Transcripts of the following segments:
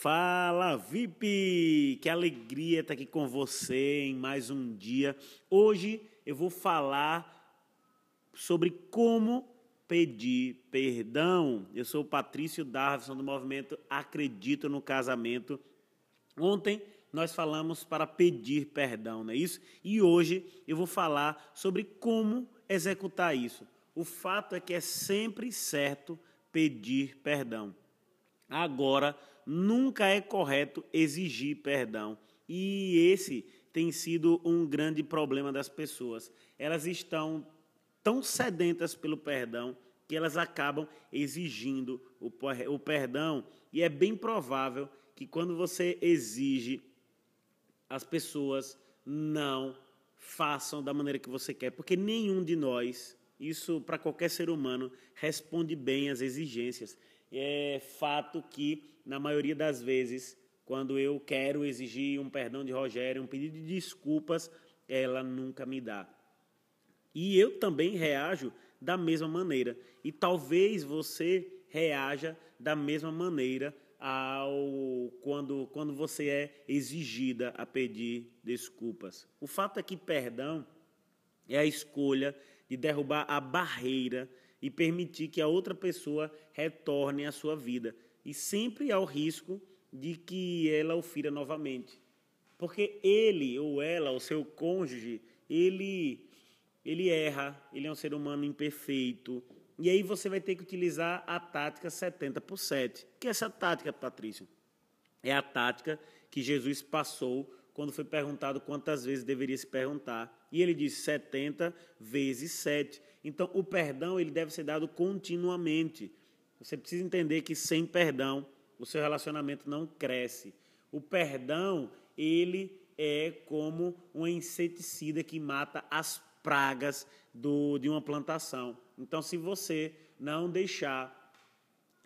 Fala VIP! Que alegria estar aqui com você em mais um dia. Hoje eu vou falar sobre como pedir perdão. Eu sou o Patrício Darvison do movimento Acredito no Casamento. Ontem nós falamos para pedir perdão, não é isso? E hoje eu vou falar sobre como executar isso. O fato é que é sempre certo pedir perdão. Agora, nunca é correto exigir perdão. E esse tem sido um grande problema das pessoas. Elas estão tão sedentas pelo perdão que elas acabam exigindo o perdão. E é bem provável que quando você exige, as pessoas não façam da maneira que você quer, porque nenhum de nós, isso para qualquer ser humano, responde bem às exigências é fato que, na maioria das vezes, quando eu quero exigir um perdão de Rogério, um pedido de desculpas, ela nunca me dá. E eu também reajo da mesma maneira. E talvez você reaja da mesma maneira ao quando, quando você é exigida a pedir desculpas. O fato é que perdão é a escolha de derrubar a barreira e permitir que a outra pessoa retorne à sua vida. E sempre há o risco de que ela o fira novamente. Porque ele ou ela, o seu cônjuge, ele, ele erra, ele é um ser humano imperfeito. E aí você vai ter que utilizar a tática 70 por 7. O que é essa tática, Patrício? É a tática que Jesus passou quando foi perguntado quantas vezes deveria se perguntar. E ele disse 70 vezes 7. Então, o perdão ele deve ser dado continuamente. Você precisa entender que sem perdão, o seu relacionamento não cresce. O perdão, ele é como um inseticida que mata as pragas do, de uma plantação. Então, se você não deixar,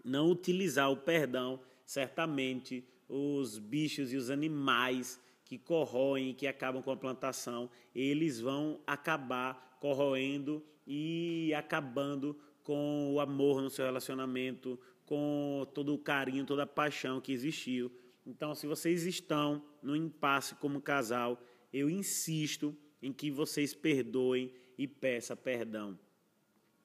não utilizar o perdão, certamente os bichos e os animais que corroem, que acabam com a plantação, eles vão acabar corroendo e acabando com o amor no seu relacionamento, com todo o carinho, toda a paixão que existiu. Então, se vocês estão no impasse como casal, eu insisto em que vocês perdoem e peçam perdão.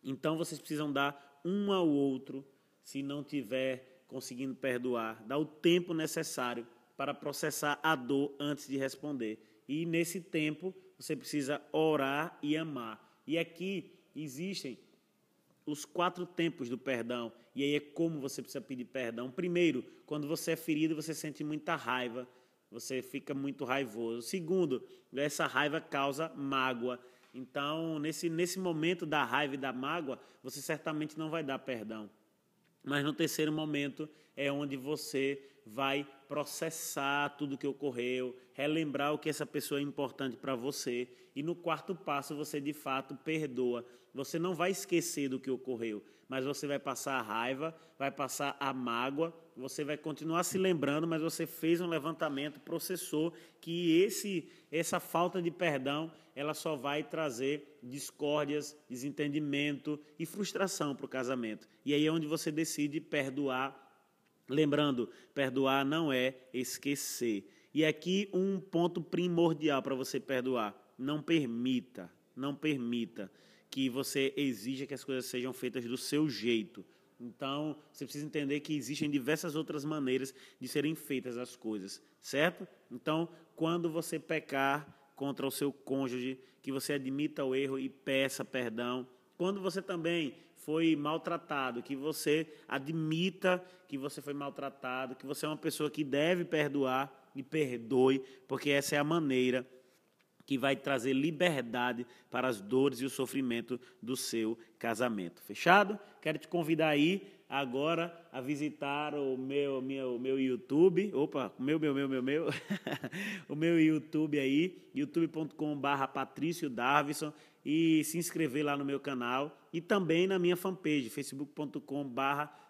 Então, vocês precisam dar um ao outro, se não tiver conseguindo perdoar, dá o tempo necessário para processar a dor antes de responder. E nesse tempo você precisa orar e amar. E aqui existem os quatro tempos do perdão. E aí é como você precisa pedir perdão. Primeiro, quando você é ferido, você sente muita raiva, você fica muito raivoso. Segundo, essa raiva causa mágoa. Então, nesse, nesse momento da raiva e da mágoa, você certamente não vai dar perdão. Mas no terceiro momento é onde você vai processar tudo o que ocorreu, relembrar o que essa pessoa é importante para você. E no quarto passo, você de fato perdoa. Você não vai esquecer do que ocorreu, mas você vai passar a raiva, vai passar a mágoa, você vai continuar se lembrando, mas você fez um levantamento, processou que esse essa falta de perdão, ela só vai trazer discórdias, desentendimento e frustração para o casamento. E aí é onde você decide perdoar Lembrando, perdoar não é esquecer. E aqui um ponto primordial para você perdoar: não permita, não permita que você exija que as coisas sejam feitas do seu jeito. Então, você precisa entender que existem diversas outras maneiras de serem feitas as coisas, certo? Então, quando você pecar contra o seu cônjuge, que você admita o erro e peça perdão. Quando você também foi maltratado, que você admita que você foi maltratado, que você é uma pessoa que deve perdoar e perdoe, porque essa é a maneira que vai trazer liberdade para as dores e o sofrimento do seu casamento. Fechado? Quero te convidar aí agora a visitar o meu, meu, meu YouTube. Opa, meu, meu, meu, meu, meu. o meu YouTube aí, youtube.com.br Patrício Darvison e se inscrever lá no meu canal e também na minha fanpage, facebook.com.br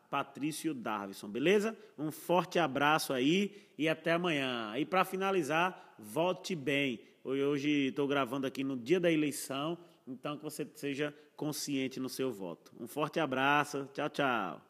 Patrício Darvison, beleza? Um forte abraço aí e até amanhã. E para finalizar, vote bem. Hoje estou gravando aqui no dia da eleição, então que você seja consciente no seu voto. Um forte abraço, tchau, tchau.